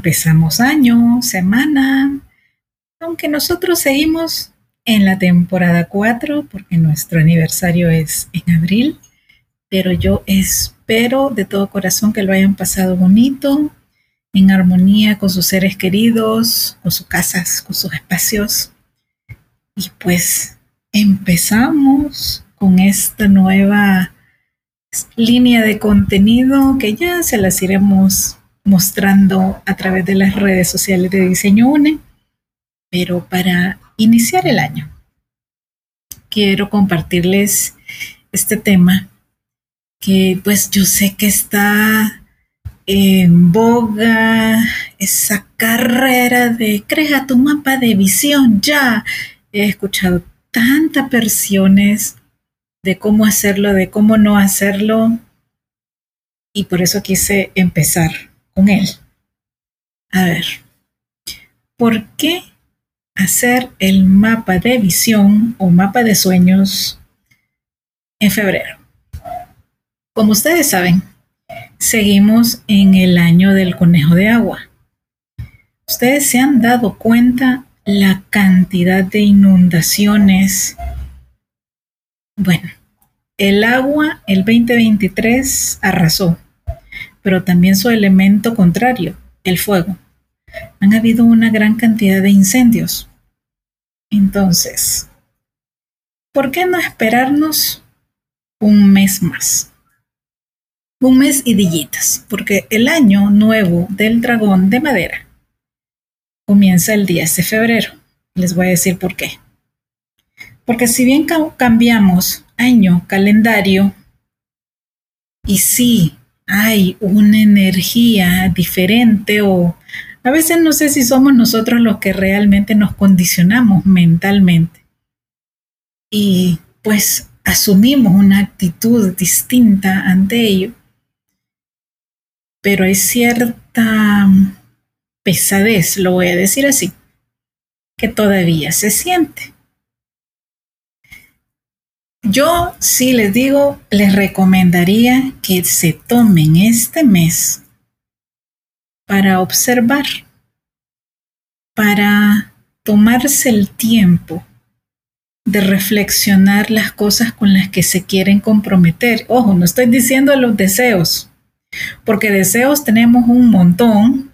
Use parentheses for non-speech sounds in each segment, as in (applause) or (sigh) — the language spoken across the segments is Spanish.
Empezamos año, semana, aunque nosotros seguimos en la temporada 4 porque nuestro aniversario es en abril, pero yo espero de todo corazón que lo hayan pasado bonito, en armonía con sus seres queridos, con sus casas, con sus espacios. Y pues empezamos con esta nueva línea de contenido que ya se las iremos mostrando a través de las redes sociales de Diseño UNE. Pero para iniciar el año, quiero compartirles este tema que pues yo sé que está en boga, esa carrera de crea tu mapa de visión ya. He escuchado tantas versiones de cómo hacerlo, de cómo no hacerlo. Y por eso quise empezar él. A ver, ¿por qué hacer el mapa de visión o mapa de sueños en febrero? Como ustedes saben, seguimos en el año del conejo de agua. Ustedes se han dado cuenta la cantidad de inundaciones bueno, el agua el 2023 arrasó, pero también su elemento contrario, el fuego. Han habido una gran cantidad de incendios. Entonces, ¿por qué no esperarnos un mes más? Un mes y dillitas, porque el año nuevo del dragón de madera comienza el 10 de febrero. Les voy a decir por qué. Porque si bien cambiamos año, calendario, y sí hay una energía diferente o a veces no sé si somos nosotros los que realmente nos condicionamos mentalmente. Y pues asumimos una actitud distinta ante ello. Pero hay cierta pesadez, lo voy a decir así, que todavía se siente. Yo sí les digo, les recomendaría que se tomen este mes para observar, para tomarse el tiempo de reflexionar las cosas con las que se quieren comprometer. Ojo, no estoy diciendo los deseos, porque deseos tenemos un montón,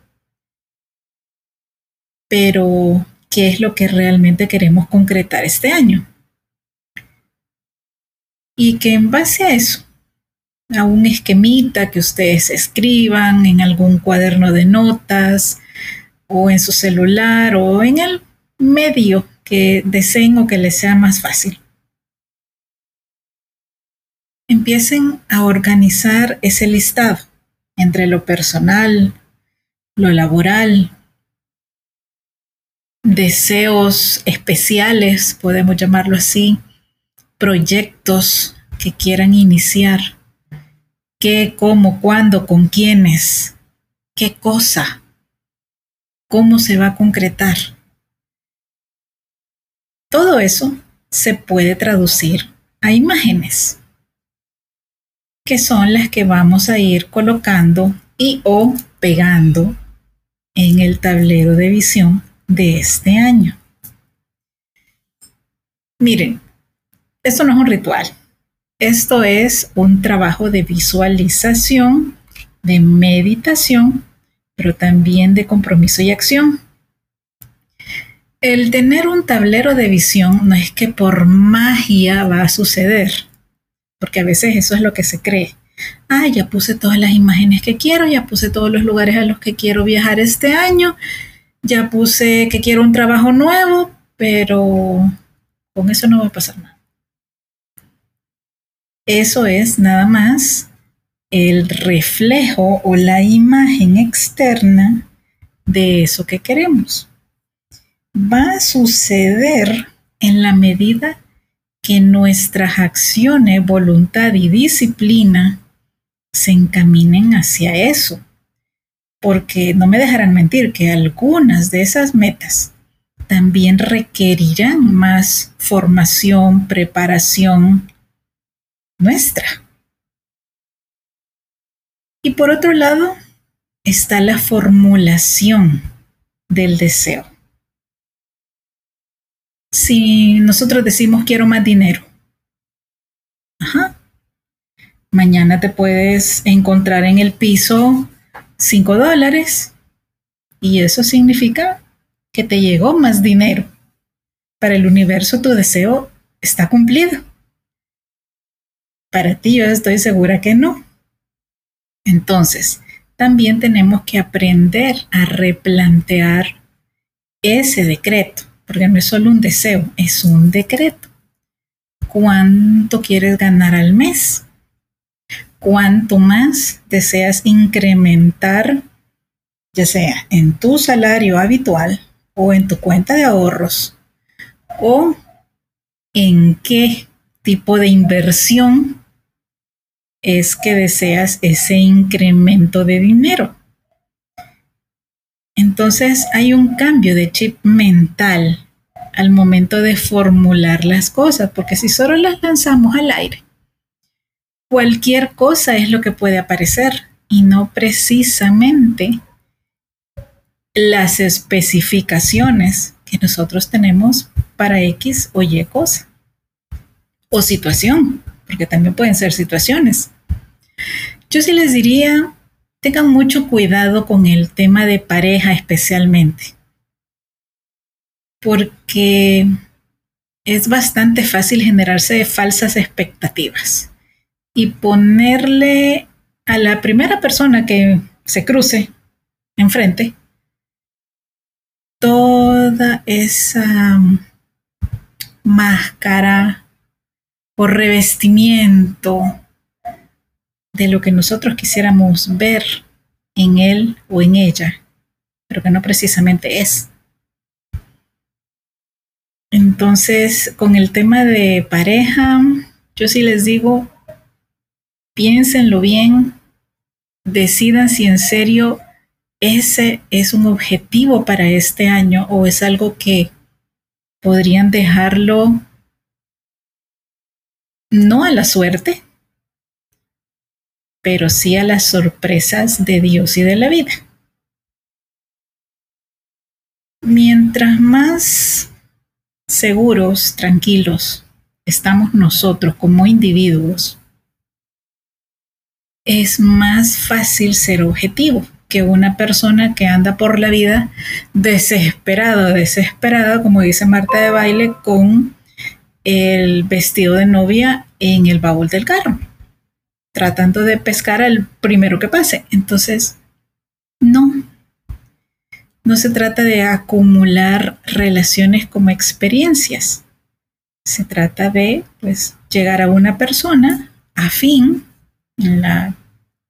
pero ¿qué es lo que realmente queremos concretar este año? Y que en base a eso, a un esquemita que ustedes escriban en algún cuaderno de notas o en su celular o en el medio que deseen o que les sea más fácil. Empiecen a organizar ese listado entre lo personal, lo laboral, deseos especiales, podemos llamarlo así, proyectos que quieran iniciar, qué, cómo, cuándo, con quiénes, qué cosa. cómo se va a concretar. Todo eso se puede traducir a imágenes, que son las que vamos a ir colocando y o pegando en el tablero de visión de este año. Miren, esto no es un ritual. Esto es un trabajo de visualización, de meditación, pero también de compromiso y acción. El tener un tablero de visión no es que por magia va a suceder, porque a veces eso es lo que se cree ah, ya puse todas las imágenes que quiero, ya puse todos los lugares a los que quiero viajar este año, ya puse que quiero un trabajo nuevo, pero con eso no va a pasar nada. Eso es nada más el reflejo o la imagen externa de eso que queremos. Va a suceder en la medida que nuestras acciones, voluntad y disciplina se encaminen hacia eso. Porque no me dejarán mentir que algunas de esas metas también requerirán más formación, preparación nuestra. Y por otro lado está la formulación del deseo. Si nosotros decimos quiero más dinero, Mañana te puedes encontrar en el piso 5 dólares y eso significa que te llegó más dinero. Para el universo tu deseo está cumplido. Para ti yo estoy segura que no. Entonces, también tenemos que aprender a replantear ese decreto, porque no es solo un deseo, es un decreto. ¿Cuánto quieres ganar al mes? cuanto más deseas incrementar, ya sea en tu salario habitual o en tu cuenta de ahorros, o en qué tipo de inversión es que deseas ese incremento de dinero. Entonces hay un cambio de chip mental al momento de formular las cosas, porque si solo las lanzamos al aire, cualquier cosa es lo que puede aparecer y no precisamente las especificaciones que nosotros tenemos para X o Y cosa. O situación, porque también pueden ser situaciones. Yo sí les diría, tengan mucho cuidado con el tema de pareja especialmente, porque es bastante fácil generarse falsas expectativas y ponerle a la primera persona que se cruce enfrente toda esa máscara o revestimiento de lo que nosotros quisiéramos ver en él o en ella, pero que no precisamente es. Entonces, con el tema de pareja, yo sí les digo, piénsenlo bien, decidan si en serio ese es un objetivo para este año o es algo que podrían dejarlo no a la suerte, pero sí a las sorpresas de Dios y de la vida. Mientras más seguros, tranquilos estamos nosotros como individuos, es más fácil ser objetivo que una persona que anda por la vida desesperado, desesperada, como dice Marta de baile, con el vestido de novia en el baúl del carro, tratando de pescar al primero que pase. Entonces, no, no se trata de acumular relaciones como experiencias. Se trata de, pues, llegar a una persona afín en la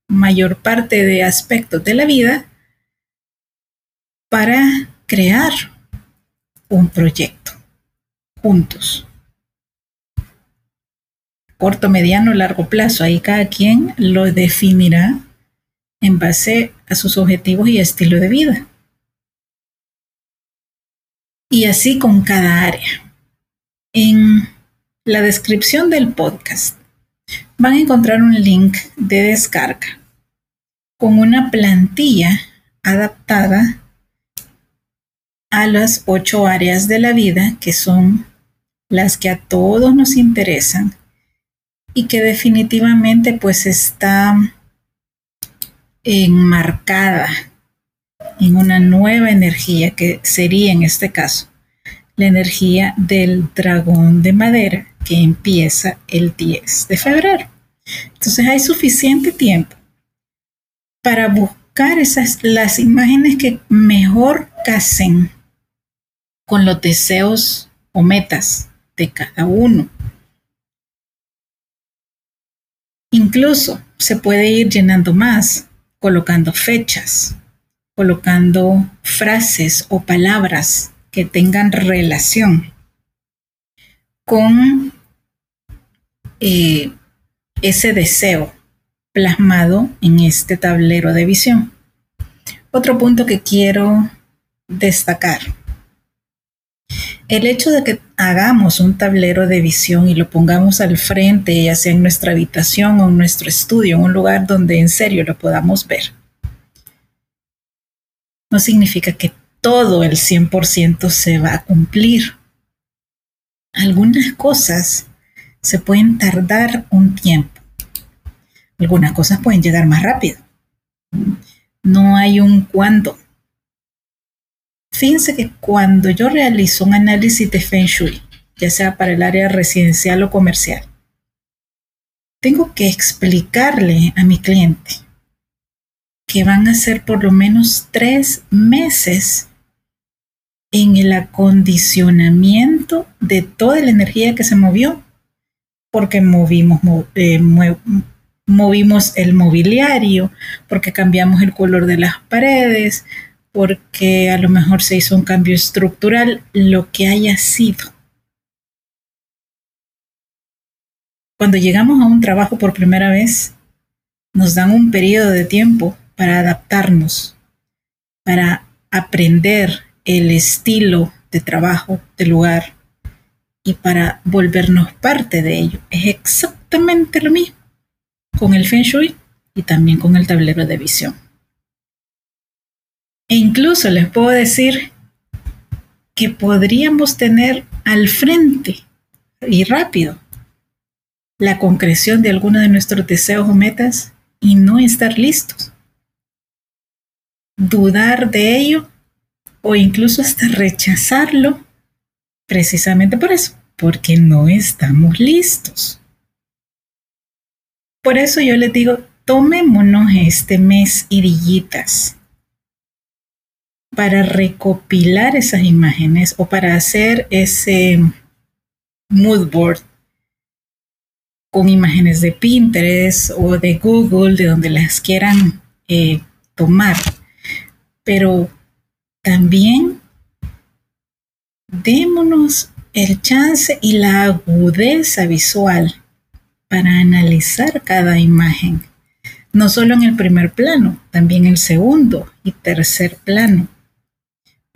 mayor parte de aspectos de la vida para crear un proyecto juntos. Corto, mediano, largo plazo. Ahí cada quien lo definirá en base a sus objetivos y estilo de vida. Y así con cada área. En la descripción del podcast van a encontrar un link de descarga con una plantilla adaptada a las ocho áreas de la vida que son las que a todos nos interesan y que definitivamente pues está enmarcada en una nueva energía que sería en este caso la energía del dragón de madera que empieza el 10 de febrero. Entonces hay suficiente tiempo para buscar esas las imágenes que mejor casen con los deseos o metas de cada uno. Incluso se puede ir llenando más, colocando fechas, colocando frases o palabras que tengan relación con eh, ese deseo plasmado en este tablero de visión. Otro punto que quiero destacar. El hecho de que hagamos un tablero de visión y lo pongamos al frente, ya sea en nuestra habitación o en nuestro estudio, en un lugar donde en serio lo podamos ver, no significa que todo el 100% se va a cumplir. Algunas cosas se pueden tardar un tiempo. Algunas cosas pueden llegar más rápido. No hay un cuándo. Fíjense que cuando yo realizo un análisis de Feng Shui, ya sea para el área residencial o comercial, tengo que explicarle a mi cliente que van a ser por lo menos tres meses en el acondicionamiento de toda la energía que se movió, porque movimos, eh, movimos el mobiliario, porque cambiamos el color de las paredes, porque a lo mejor se hizo un cambio estructural, lo que haya sido. Cuando llegamos a un trabajo por primera vez, nos dan un periodo de tiempo para adaptarnos, para aprender el estilo de trabajo del lugar y para volvernos parte de ello. Es exactamente lo mismo con el Feng Shui y también con el tablero de visión. E incluso les puedo decir que podríamos tener al frente y rápido la concreción de alguno de nuestros deseos o metas y no estar listos dudar de ello o incluso hasta rechazarlo precisamente por eso, porque no estamos listos. Por eso yo les digo, tomémonos este mes irillitas para recopilar esas imágenes o para hacer ese mood board con imágenes de Pinterest o de Google, de donde las quieran eh, tomar pero también démonos el chance y la agudeza visual para analizar cada imagen, no solo en el primer plano, también el segundo y tercer plano.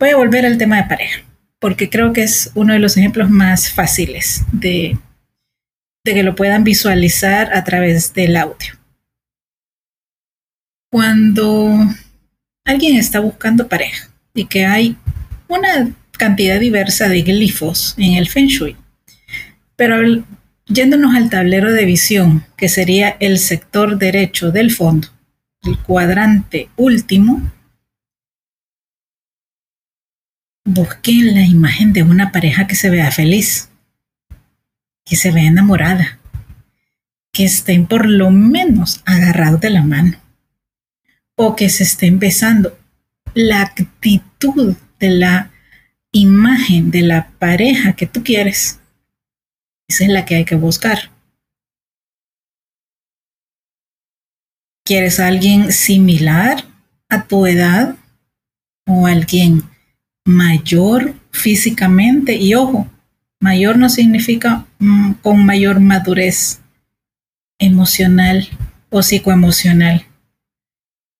Voy a volver al tema de pareja, porque creo que es uno de los ejemplos más fáciles de, que lo puedan visualizar a través del audio. Cuando alguien está buscando pareja y que hay una cantidad diversa de glifos en el Feng Shui. Pero yéndonos al tablero de visión, que sería el sector derecho del fondo, el cuadrante último, busquen la imagen de una pareja que se vea feliz, que se vea enamorada, que estén por lo menos agarrados de la mano o que se esté empezando. La actitud de la imagen de la pareja que tú quieres, esa es la que hay que buscar. ¿Quieres a alguien similar a tu edad o alguien mayor físicamente? Y ojo, mayor no significa mm, con mayor madurez emocional o psicoemocional.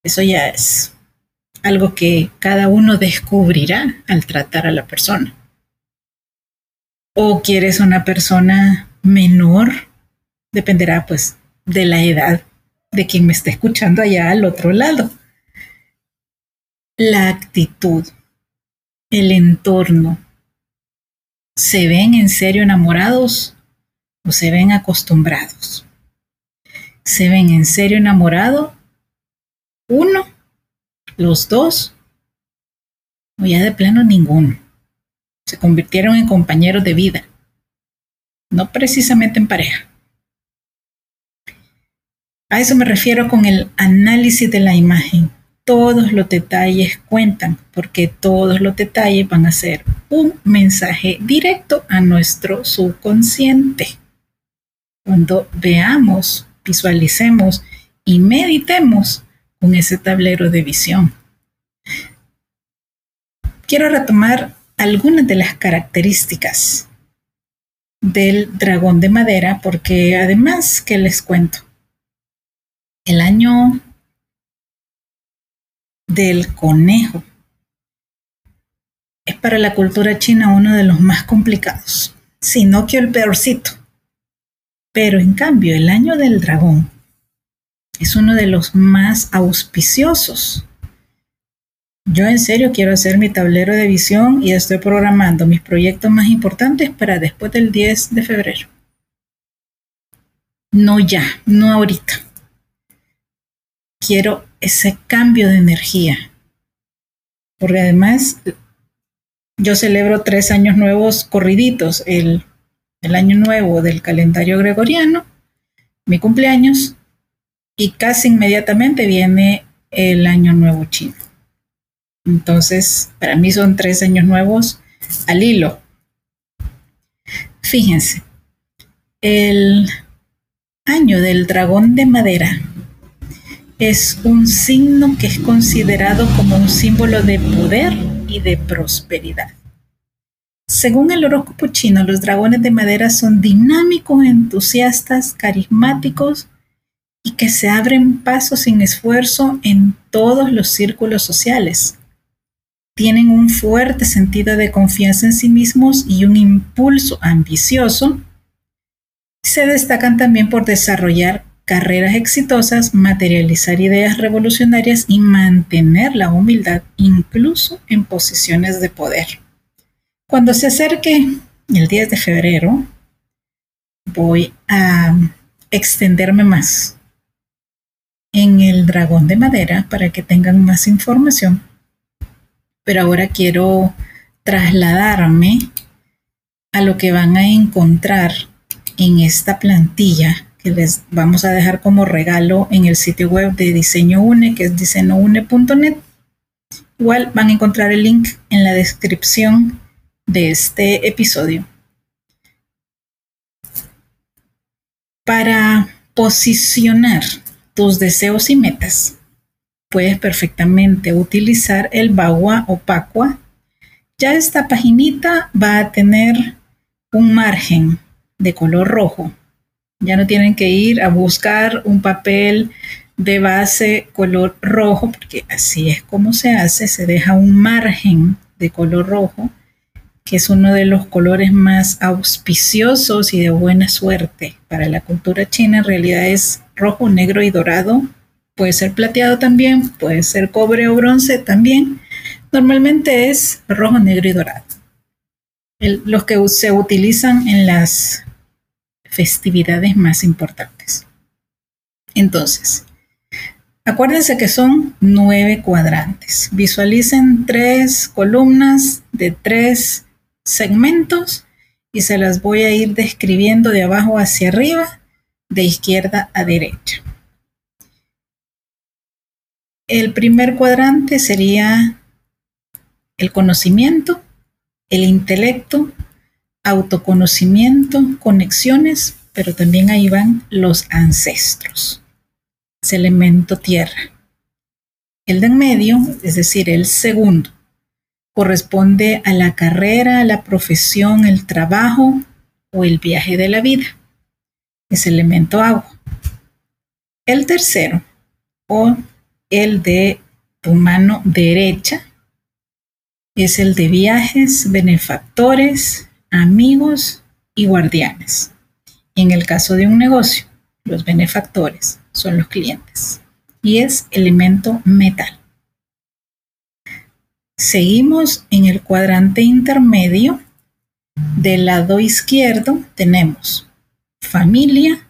Eso ya es algo que cada uno descubrirá al tratar a la persona. o quieres una persona menor, dependerá pues de la edad de quien me esté escuchando allá al otro lado. La actitud, el entorno, ¿se ven en serio enamorados o se ven acostumbrados? ¿Se ven en serio enamorados? ¿Uno? ¿Los dos? ¿O ya de plano ninguno? Se convirtieron en compañeros de vida, no precisamente en pareja. A eso me refiero con el análisis de la imagen. Todos los detalles cuentan porque todos los detalles van a ser un mensaje directo a nuestro subconsciente. Cuando veamos, visualicemos y meditemos con ese tablero de visión. Quiero retomar algunas de las características del dragón de madera porque además que les cuento el año del conejo es para la cultura china uno de los más complicados, sino que el peorcito. Pero en cambio, el año del dragón es uno de los más auspiciosos. Yo en serio quiero hacer mi tablero de visión y estoy programando mis proyectos más importantes para después del 10 de febrero. No ya, no ahorita quiero ese cambio de energía. Porque además yo celebro tres años nuevos corriditos, el, el año nuevo del calendario gregoriano, mi cumpleaños, y casi inmediatamente viene el año nuevo chino. Entonces, para mí son tres años nuevos al hilo. Fíjense, el año del dragón de madera es un signo que es considerado como un símbolo de poder y de prosperidad. Según el horóscopo chino, los dragones de madera son dinámicos, entusiastas, carismáticos y que se abren paso sin esfuerzo en todos los círculos sociales. Tienen un fuerte sentido de confianza en sí mismos y un impulso ambicioso. Se destacan también por desarrollar carreras exitosas, materializar ideas revolucionarias y mantener la humildad incluso en posiciones de poder. Cuando se acerque el 10 de febrero, voy a extenderme más en el dragón de madera para que tengan más información. Pero ahora quiero trasladarme a lo que van a encontrar en esta plantilla que les vamos a dejar como regalo en el sitio web de Diseño Une, que es diseñoune.net. Igual van a encontrar el link en la descripción de este episodio. Para posicionar tus deseos y metas, puedes perfectamente utilizar el Bagua o Pacua. Ya esta paginita va a tener un margen de color rojo ya no tienen que ir a buscar un papel de base color rojo, porque así es como se hace, se deja un margen de color rojo, que es uno de los colores más auspiciosos y de buena suerte para la cultura china. En realidad es rojo, negro y dorado. Puede ser plateado también, puede ser cobre o bronce también. Normalmente es rojo, negro y dorado. los que se utilizan en las festividades más importantes. Entonces, acuérdense que son nueve cuadrantes. Visualicen tres columnas de tres segmentos y se las voy a ir describiendo de abajo hacia arriba, de izquierda a derecha. El primer cuadrante sería el conocimiento, el intelecto, autoconocimiento, conexiones, pero también ahí van los ancestros. Es elemento tierra. El de en medio, es decir, el segundo, corresponde a la carrera, la profesión, el trabajo o el viaje de la vida. Es elemento agua. El tercero, o el de tu mano derecha, es el de viajes, benefactores, amigos y guardianes. En el caso de un negocio, los benefactores son los clientes y es elemento metal. Seguimos en el cuadrante intermedio. Del lado izquierdo tenemos familia,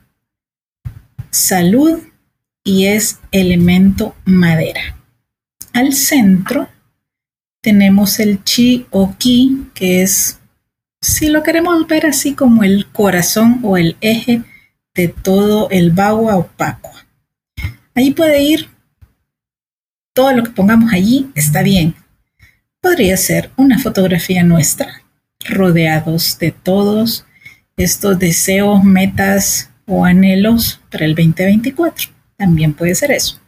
salud y es elemento madera. Al centro tenemos el chi o ki, que es, si lo queremos ver así como el corazón o el eje de todo el bagua opaco. Ahí puede ir todo lo que pongamos allí, está bien. Podría ser una fotografía nuestra, rodeados de todos estos deseos, metas o anhelos para el 2024. También puede ser eso.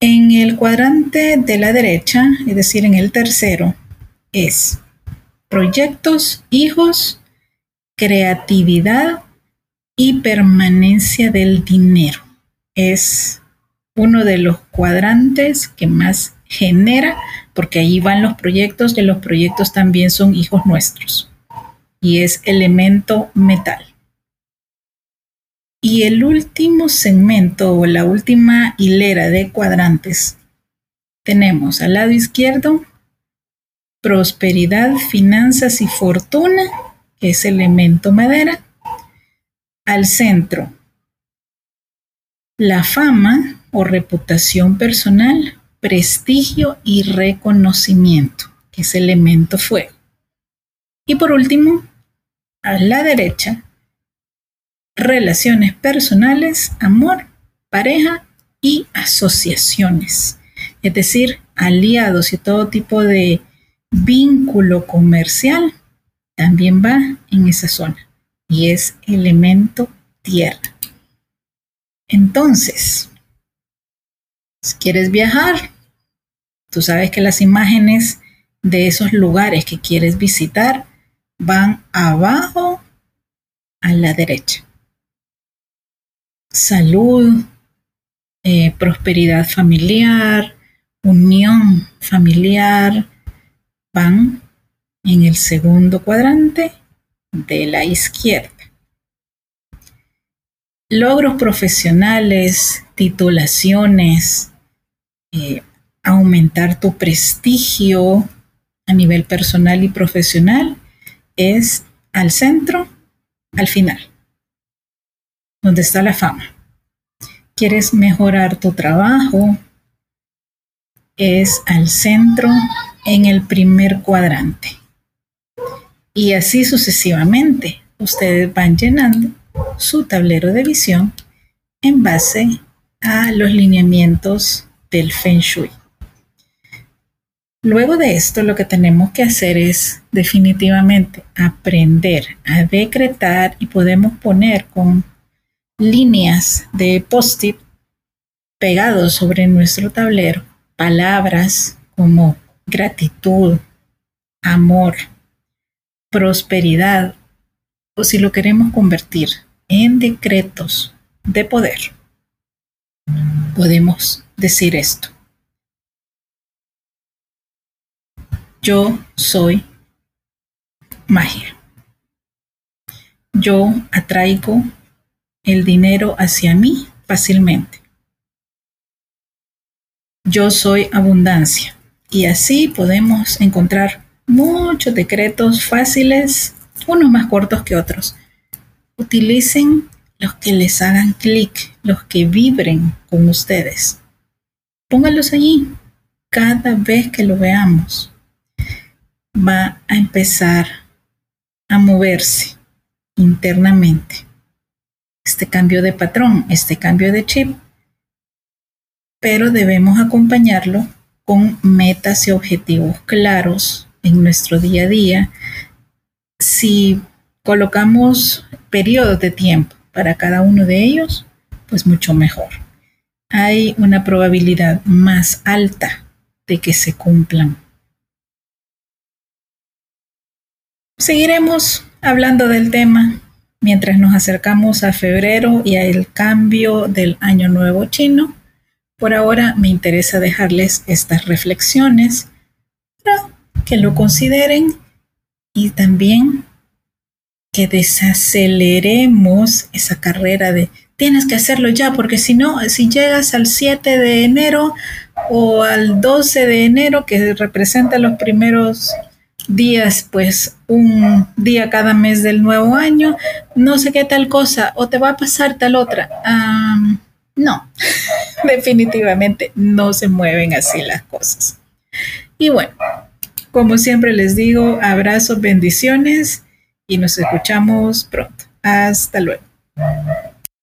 En el cuadrante de la derecha, es decir, en el tercero, es proyectos, hijos, creatividad y permanencia del dinero. Es uno de los cuadrantes que más genera, porque ahí van los proyectos, que los proyectos también son hijos nuestros. Y es elemento metal. Y el último segmento o la última hilera de cuadrantes tenemos al lado izquierdo prosperidad, finanzas y fortuna, que es elemento madera. Al centro, la fama o reputación personal, prestigio y reconocimiento, que es elemento fuego. Y por último, a la derecha, relaciones personales, amor, pareja y asociaciones, es decir, aliados y todo tipo de vínculo comercial también va en esa zona y es elemento tierra. Entonces, si quieres viajar, tú sabes que las imágenes de esos lugares que quieres visitar van abajo a la derecha salud, eh, prosperidad familiar, unión familiar, en el segundo cuadrante de la izquierda. Logros profesionales, titulaciones, eh, aumentar tu prestigio a nivel personal y profesional es al centro, al final donde está la fama. Quieres mejorar tu trabajo, es al centro en el primer cuadrante. Y así sucesivamente, ustedes van llenando su tablero de visión en base a los lineamientos del Feng Shui. Luego de esto, lo que tenemos que hacer es definitivamente aprender a decretar y podemos poner con líneas de post-it pegados sobre nuestro tablero palabras como gratitud, amor, prosperidad, o si lo queremos convertir en decretos de poder, podemos decir esto. Yo soy magia. Yo atraigo el dinero hacia mí fácilmente. Yo soy abundancia. Y así podemos encontrar muchos decretos fáciles, unos más cortos que otros. Utilicen los que les hagan clic, los que vibren con ustedes. Pónganlos allí cada vez que lo veamos. Va a empezar a moverse internamente este cambio de patrón, este cambio de chip, pero debemos acompañarlo con metas y objetivos claros en nuestro día a día. Si colocamos periodos de tiempo para cada uno de ellos, pues mucho mejor. Hay una probabilidad más alta de que se cumplan. Seguiremos hablando del tema mientras nos acercamos a febrero y al cambio del año nuevo chino. Por ahora me interesa dejarles estas reflexiones para que lo consideren y también que desaceleremos esa carrera de tienes que hacerlo ya, porque si no, si llegas al 7 de enero o al 12 de enero, que representa los primeros días, pues un día cada mes del nuevo año, no sé qué tal cosa, o te va a pasar tal otra. no, (laughs) (laughs) definitivamente no se mueven así las cosas. Y bueno, como siempre les digo, abrazos, bendiciones y nos escuchamos pronto. Hasta luego.